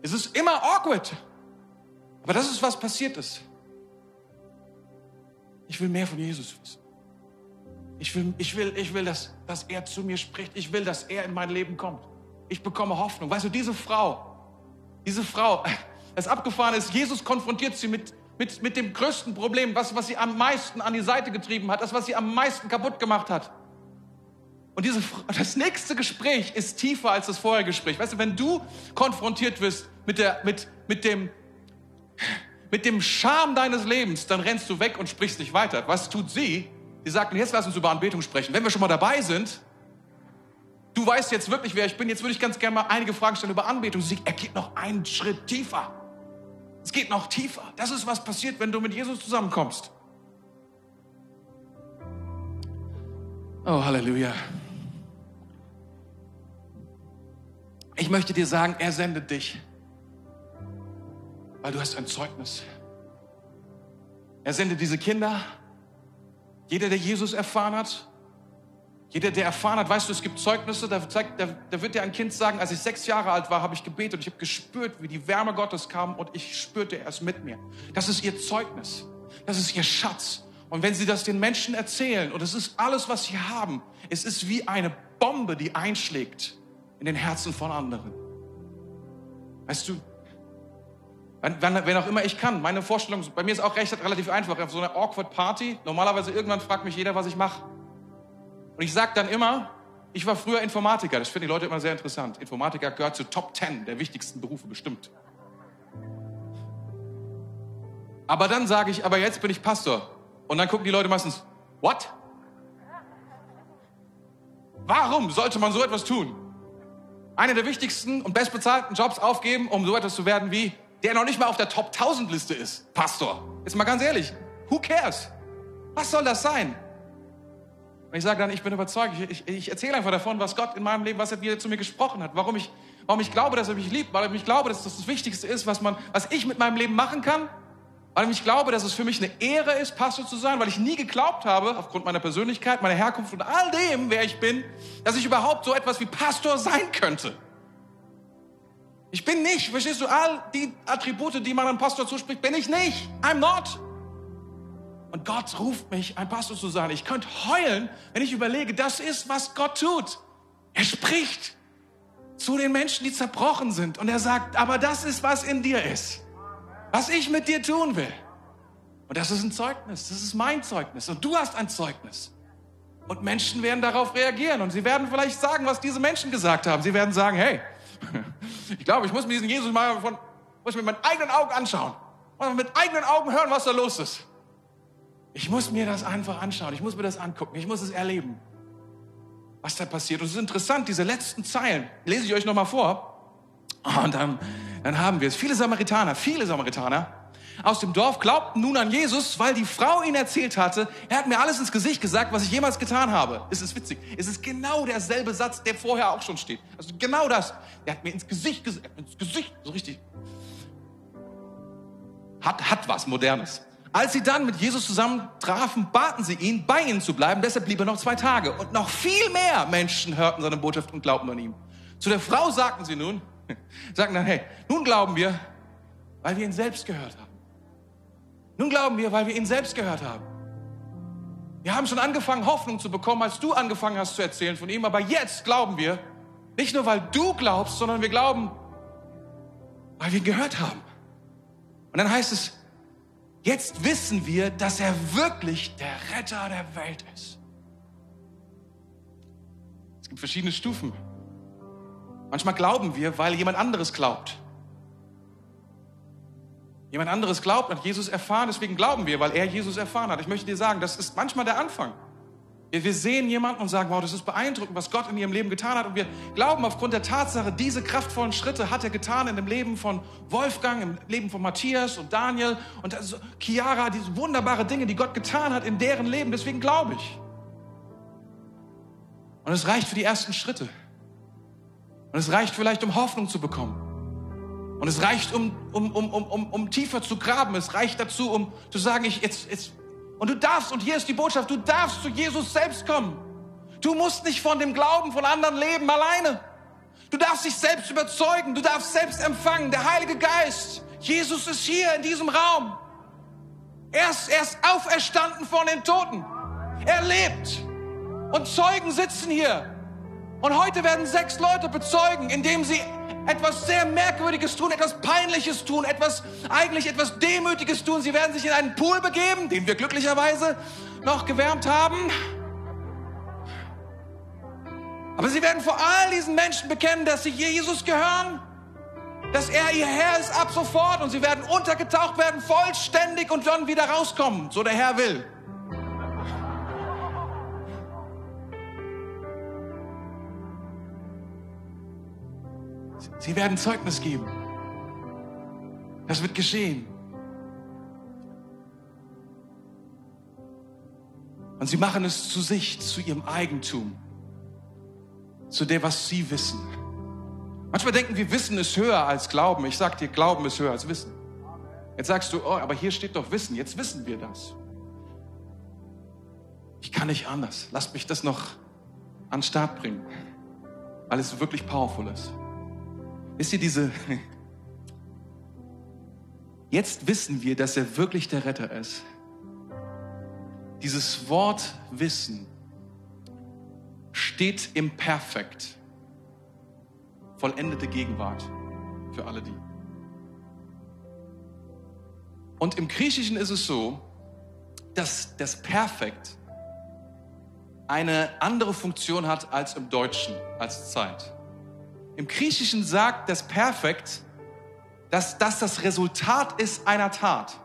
B: Es ist immer awkward. Aber das ist, was passiert ist. Ich will mehr von Jesus wissen. Ich will, ich will, ich will, dass, dass er zu mir spricht. Ich will, dass er in mein Leben kommt. Ich bekomme Hoffnung. Weißt du, diese Frau, diese Frau, das abgefahren ist, Jesus konfrontiert sie mit, mit, mit dem größten Problem, was, was sie am meisten an die Seite getrieben hat, das, was sie am meisten kaputt gemacht hat. Und diese, das nächste Gespräch ist tiefer als das vorherige Gespräch. Weißt du, wenn du konfrontiert wirst mit, der, mit, mit dem, mit dem Charme deines Lebens, dann rennst du weg und sprichst nicht weiter. Was tut sie? Sie sagt, jetzt lass uns über Anbetung sprechen. Wenn wir schon mal dabei sind, du weißt jetzt wirklich, wer ich bin, jetzt würde ich ganz gerne mal einige Fragen stellen über Anbetung. Sie sagt, er geht noch einen Schritt tiefer. Es geht noch tiefer. Das ist, was passiert, wenn du mit Jesus zusammenkommst. Oh, Halleluja. Ich möchte dir sagen, er sendet dich weil du hast ein Zeugnis. Er sendet diese Kinder. Jeder, der Jesus erfahren hat, jeder, der erfahren hat, weißt du, es gibt Zeugnisse, da, zeigt, da, da wird dir ein Kind sagen, als ich sechs Jahre alt war, habe ich gebetet und ich habe gespürt, wie die Wärme Gottes kam und ich spürte, er ist mit mir. Das ist ihr Zeugnis. Das ist ihr Schatz. Und wenn sie das den Menschen erzählen, und es ist alles, was sie haben, es ist wie eine Bombe, die einschlägt in den Herzen von anderen. Weißt du, wenn, wenn, auch immer ich kann. Meine Vorstellung, bei mir ist auch recht relativ einfach. Auf so einer awkward Party, normalerweise irgendwann fragt mich jeder, was ich mache. Und ich sage dann immer, ich war früher Informatiker. Das finden die Leute immer sehr interessant. Informatiker gehört zu Top 10 der wichtigsten Berufe bestimmt. Aber dann sage ich, aber jetzt bin ich Pastor. Und dann gucken die Leute meistens, what? Warum sollte man so etwas tun? Einer der wichtigsten und bestbezahlten Jobs aufgeben, um so etwas zu werden wie der noch nicht mal auf der Top 1000 Liste ist, Pastor. Jetzt mal ganz ehrlich, who cares? Was soll das sein? Und ich sage dann, ich bin überzeugt, ich, ich, ich erzähle einfach davon, was Gott in meinem Leben, was er zu mir gesprochen hat, warum ich, warum ich glaube, dass er mich liebt, weil ich glaube, dass das das Wichtigste ist, was, man, was ich mit meinem Leben machen kann, weil ich glaube, dass es für mich eine Ehre ist, Pastor zu sein, weil ich nie geglaubt habe, aufgrund meiner Persönlichkeit, meiner Herkunft und all dem, wer ich bin, dass ich überhaupt so etwas wie Pastor sein könnte. Ich bin nicht, verstehst du, all die Attribute, die man einem Pastor zuspricht, bin ich nicht. I'm not. Und Gott ruft mich, ein Pastor zu sein. Ich könnte heulen, wenn ich überlege, das ist, was Gott tut. Er spricht zu den Menschen, die zerbrochen sind. Und er sagt, aber das ist, was in dir ist. Was ich mit dir tun will. Und das ist ein Zeugnis. Das ist mein Zeugnis. Und du hast ein Zeugnis. Und Menschen werden darauf reagieren. Und sie werden vielleicht sagen, was diese Menschen gesagt haben. Sie werden sagen, hey, ich glaube, ich muss mir diesen Jesus mal von, muss mit meinen eigenen Augen anschauen. Und mit eigenen Augen hören, was da los ist. Ich muss mir das einfach anschauen. Ich muss mir das angucken. Ich muss es erleben, was da passiert. Und es ist interessant, diese letzten Zeilen lese ich euch nochmal vor. Und dann, dann haben wir es. Viele Samaritaner, viele Samaritaner aus dem Dorf glaubten nun an Jesus, weil die Frau ihn erzählt hatte, er hat mir alles ins Gesicht gesagt, was ich jemals getan habe. Es ist witzig. Es ist genau derselbe Satz, der vorher auch schon steht. Also genau das. Er hat mir ins Gesicht gesagt, ins Gesicht, so richtig. Hat, hat was Modernes. Als sie dann mit Jesus zusammen trafen, baten sie ihn, bei ihnen zu bleiben. Deshalb blieb er noch zwei Tage. Und noch viel mehr Menschen hörten seine Botschaft und glaubten an ihm. Zu der Frau sagten sie nun, sagten dann, hey, nun glauben wir, weil wir ihn selbst gehört haben. Nun glauben wir, weil wir ihn selbst gehört haben. Wir haben schon angefangen, Hoffnung zu bekommen, als du angefangen hast zu erzählen von ihm. Aber jetzt glauben wir, nicht nur weil du glaubst, sondern wir glauben, weil wir ihn gehört haben. Und dann heißt es, jetzt wissen wir, dass er wirklich der Retter der Welt ist. Es gibt verschiedene Stufen. Manchmal glauben wir, weil jemand anderes glaubt. Jemand anderes glaubt, hat Jesus erfahren, deswegen glauben wir, weil er Jesus erfahren hat. Ich möchte dir sagen, das ist manchmal der Anfang. Wir sehen jemanden und sagen, wow, das ist beeindruckend, was Gott in ihrem Leben getan hat. Und wir glauben aufgrund der Tatsache, diese kraftvollen Schritte hat er getan in dem Leben von Wolfgang, im Leben von Matthias und Daniel und Chiara, diese wunderbare Dinge, die Gott getan hat in deren Leben. Deswegen glaube ich. Und es reicht für die ersten Schritte. Und es reicht vielleicht, um Hoffnung zu bekommen. Und es reicht, um, um, um, um, um, um tiefer zu graben. Es reicht dazu, um zu sagen, ich jetzt, jetzt, und du darfst, und hier ist die Botschaft, du darfst zu Jesus selbst kommen. Du musst nicht von dem Glauben von anderen leben alleine. Du darfst dich selbst überzeugen, du darfst selbst empfangen. Der Heilige Geist, Jesus ist hier in diesem Raum. Er ist, er ist auferstanden von den Toten. Er lebt. Und Zeugen sitzen hier. Und heute werden sechs Leute bezeugen, indem sie etwas sehr Merkwürdiges tun, etwas Peinliches tun, etwas, eigentlich etwas Demütiges tun. Sie werden sich in einen Pool begeben, den wir glücklicherweise noch gewärmt haben. Aber sie werden vor all diesen Menschen bekennen, dass sie Jesus gehören, dass er ihr Herr ist ab sofort und sie werden untergetaucht werden, vollständig und dann wieder rauskommen, so der Herr will. Sie werden Zeugnis geben. Das wird geschehen. Und sie machen es zu sich, zu ihrem Eigentum, zu dem, was sie wissen. Manchmal denken wir, Wissen ist höher als Glauben. Ich sag dir, Glauben ist höher als Wissen. Jetzt sagst du, oh, aber hier steht doch Wissen. Jetzt wissen wir das. Ich kann nicht anders. Lass mich das noch an den Start bringen, weil es wirklich powerful ist. Wisst ihr, diese, jetzt wissen wir, dass er wirklich der Retter ist. Dieses Wort Wissen steht im Perfekt. Vollendete Gegenwart für alle die. Und im Griechischen ist es so, dass das Perfekt eine andere Funktion hat als im Deutschen, als Zeit. Im Griechischen sagt das Perfekt, dass das das Resultat ist einer Tat,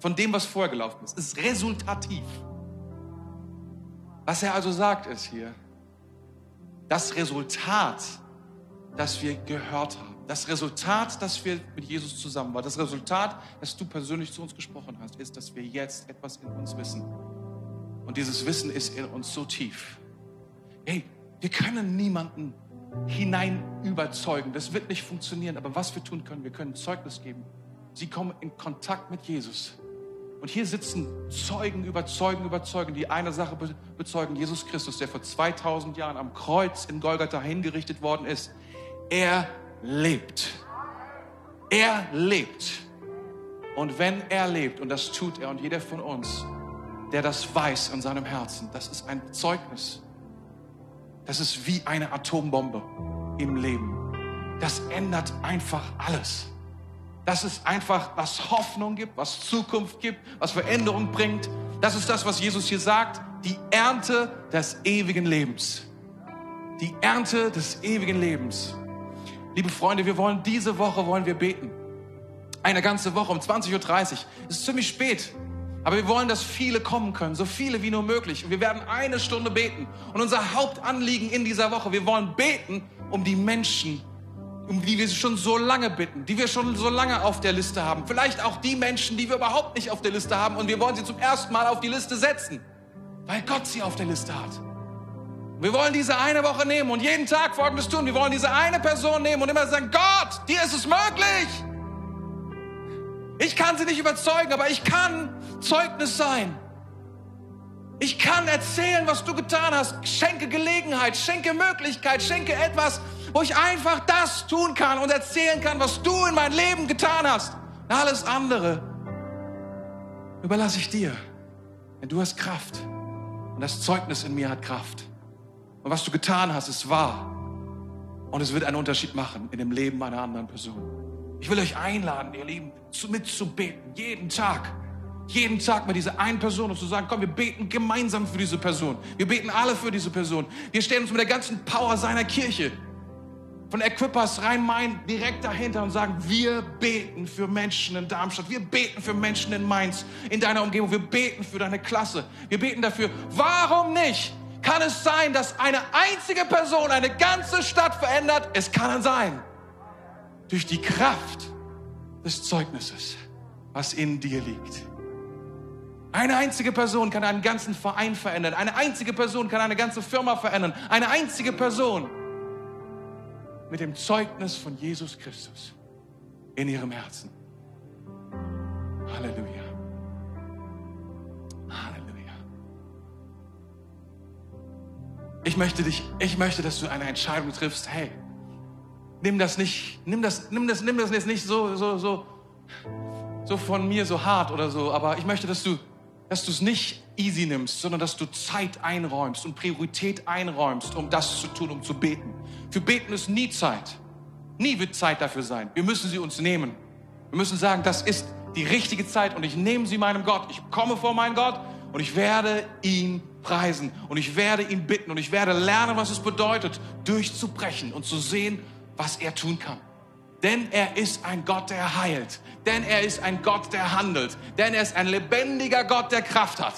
B: von dem, was vorher gelaufen ist. Es ist resultativ. Was er also sagt ist hier, das Resultat, das wir gehört haben, das Resultat, dass wir mit Jesus zusammen waren, das Resultat, dass du persönlich zu uns gesprochen hast, ist, dass wir jetzt etwas in uns wissen, Und dieses Wissen ist in uns so tief. Hey, wir können niemanden hinein überzeugen. Das wird nicht funktionieren. Aber was wir tun können, wir können Zeugnis geben. Sie kommen in Kontakt mit Jesus. Und hier sitzen Zeugen über Zeugen über Zeugen, die eine Sache bezeugen. Jesus Christus, der vor 2000 Jahren am Kreuz in Golgatha hingerichtet worden ist. Er lebt. Er lebt. Und wenn er lebt, und das tut er und jeder von uns, der das weiß in seinem Herzen, das ist ein Zeugnis. Das ist wie eine Atombombe im Leben. Das ändert einfach alles. Das ist einfach, was Hoffnung gibt, was Zukunft gibt, was Veränderung bringt. Das ist das, was Jesus hier sagt. Die Ernte des ewigen Lebens. Die Ernte des ewigen Lebens. Liebe Freunde, wir wollen diese Woche wollen wir beten. Eine ganze Woche um 20.30 Uhr. Es ist ziemlich spät. Aber wir wollen, dass viele kommen können, so viele wie nur möglich. Und wir werden eine Stunde beten. Und unser Hauptanliegen in dieser Woche, wir wollen beten um die Menschen, um die wir schon so lange bitten, die wir schon so lange auf der Liste haben. Vielleicht auch die Menschen, die wir überhaupt nicht auf der Liste haben und wir wollen sie zum ersten Mal auf die Liste setzen, weil Gott sie auf der Liste hat. Wir wollen diese eine Woche nehmen und jeden Tag Folgendes tun. Wir wollen diese eine Person nehmen und immer sagen, Gott, dir ist es möglich. Ich kann sie nicht überzeugen, aber ich kann Zeugnis sein. Ich kann erzählen, was du getan hast. Schenke Gelegenheit, schenke Möglichkeit, schenke etwas, wo ich einfach das tun kann und erzählen kann, was du in mein Leben getan hast. Alles andere überlasse ich dir. Denn du hast Kraft. Und das Zeugnis in mir hat Kraft. Und was du getan hast, ist wahr. Und es wird einen Unterschied machen in dem Leben einer anderen Person. Ich will euch einladen, ihr Lieben, mitzubeten, jeden Tag jeden Tag mit dieser einen Person und zu sagen, komm, wir beten gemeinsam für diese Person. Wir beten alle für diese Person. Wir stellen uns mit der ganzen Power seiner Kirche von Equippers Rhein-Main direkt dahinter und sagen, wir beten für Menschen in Darmstadt, wir beten für Menschen in Mainz, in deiner Umgebung, wir beten für deine Klasse, wir beten dafür. Warum nicht? Kann es sein, dass eine einzige Person eine ganze Stadt verändert? Es kann sein. Durch die Kraft des Zeugnisses, was in dir liegt. Eine einzige Person kann einen ganzen Verein verändern. Eine einzige Person kann eine ganze Firma verändern. Eine einzige Person mit dem Zeugnis von Jesus Christus in ihrem Herzen. Halleluja. Halleluja. Ich möchte dich, ich möchte, dass du eine Entscheidung triffst. Hey, nimm das nicht, nimm das, nimm das, nimm das jetzt nicht so, so, so, so von mir so hart oder so, aber ich möchte, dass du dass du es nicht easy nimmst, sondern dass du Zeit einräumst und Priorität einräumst, um das zu tun, um zu beten. Für Beten ist nie Zeit. Nie wird Zeit dafür sein. Wir müssen sie uns nehmen. Wir müssen sagen, das ist die richtige Zeit und ich nehme sie meinem Gott. Ich komme vor meinen Gott und ich werde ihn preisen und ich werde ihn bitten und ich werde lernen, was es bedeutet, durchzubrechen und zu sehen, was er tun kann. Denn er ist ein Gott, der heilt. Denn er ist ein Gott, der handelt. Denn er ist ein lebendiger Gott, der Kraft hat.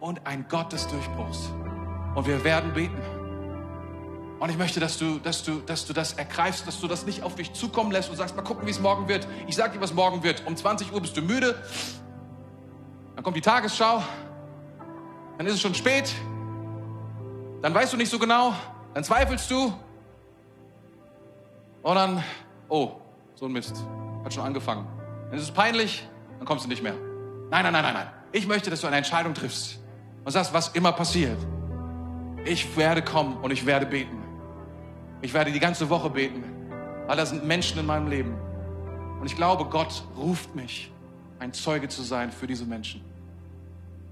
B: Und ein Gott des Durchbruchs. Und wir werden beten. Und ich möchte, dass du, dass du, dass du das ergreifst, dass du das nicht auf dich zukommen lässt und sagst, mal gucken, wie es morgen wird. Ich sag dir, was morgen wird. Um 20 Uhr bist du müde. Dann kommt die Tagesschau. Dann ist es schon spät. Dann weißt du nicht so genau. Dann zweifelst du. Und dann oh, so ein Mist, hat schon angefangen. Dann ist es peinlich, dann kommst du nicht mehr. Nein, nein, nein, nein, nein. Ich möchte, dass du eine Entscheidung triffst und sagst, was immer passiert. Ich werde kommen und ich werde beten. Ich werde die ganze Woche beten, weil da sind Menschen in meinem Leben. Und ich glaube, Gott ruft mich, ein Zeuge zu sein für diese Menschen.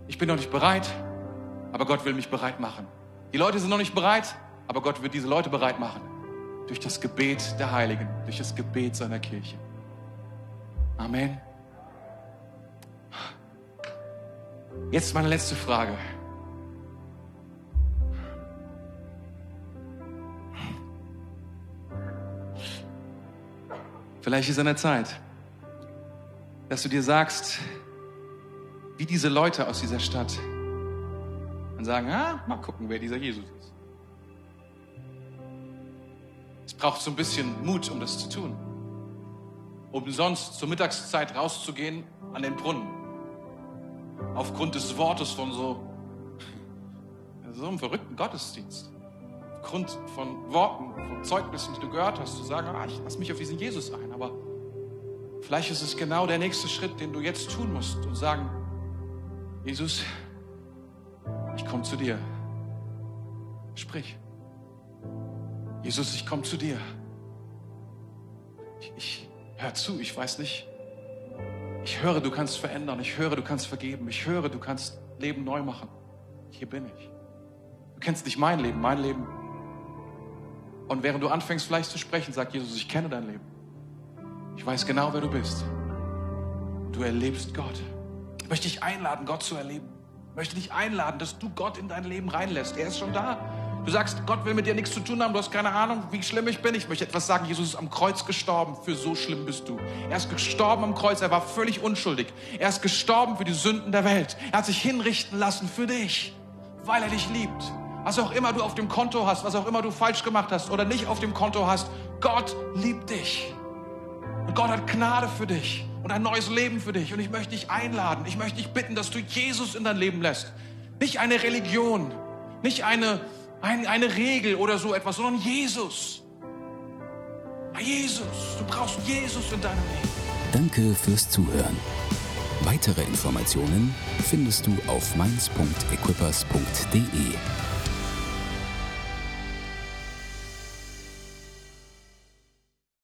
B: Ich bin noch nicht bereit, aber Gott will mich bereit machen. Die Leute sind noch nicht bereit, aber Gott wird diese Leute bereit machen durch das Gebet der Heiligen, durch das Gebet seiner Kirche. Amen. Jetzt meine letzte Frage. Vielleicht ist an der Zeit, dass du dir sagst, wie diese Leute aus dieser Stadt, und sagen, ah, mal gucken, wer dieser Jesus ist braucht so ein bisschen Mut, um das zu tun. Um sonst zur Mittagszeit rauszugehen an den Brunnen. Aufgrund des Wortes von so so einem verrückten Gottesdienst, aufgrund von Worten, von Zeugnissen, die du gehört hast, zu sagen, ah, ich lass mich auf diesen Jesus ein. Aber vielleicht ist es genau der nächste Schritt, den du jetzt tun musst und sagen, Jesus, ich komme zu dir. Sprich. Jesus, ich komme zu dir. Ich, ich hör zu, ich weiß nicht. Ich höre, du kannst verändern. Ich höre, du kannst vergeben. Ich höre, du kannst Leben neu machen. Hier bin ich. Du kennst nicht mein Leben, mein Leben. Und während du anfängst vielleicht zu sprechen, sagt Jesus, ich kenne dein Leben. Ich weiß genau, wer du bist. Du erlebst Gott. Ich möchte dich einladen, Gott zu erleben. Ich möchte dich einladen, dass du Gott in dein Leben reinlässt. Er ist schon da. Du sagst, Gott will mit dir nichts zu tun haben, du hast keine Ahnung, wie schlimm ich bin. Ich möchte etwas sagen, Jesus ist am Kreuz gestorben, für so schlimm bist du. Er ist gestorben am Kreuz, er war völlig unschuldig. Er ist gestorben für die Sünden der Welt. Er hat sich hinrichten lassen für dich, weil er dich liebt. Was auch immer du auf dem Konto hast, was auch immer du falsch gemacht hast oder nicht auf dem Konto hast, Gott liebt dich. Und Gott hat Gnade für dich und ein neues Leben für dich. Und ich möchte dich einladen, ich möchte dich bitten, dass du Jesus in dein Leben lässt. Nicht eine Religion, nicht eine ein, eine Regel oder so etwas, sondern Jesus. Jesus, du brauchst Jesus in deinem Leben.
A: Danke fürs Zuhören. Weitere Informationen findest du auf mainz.equippers.de.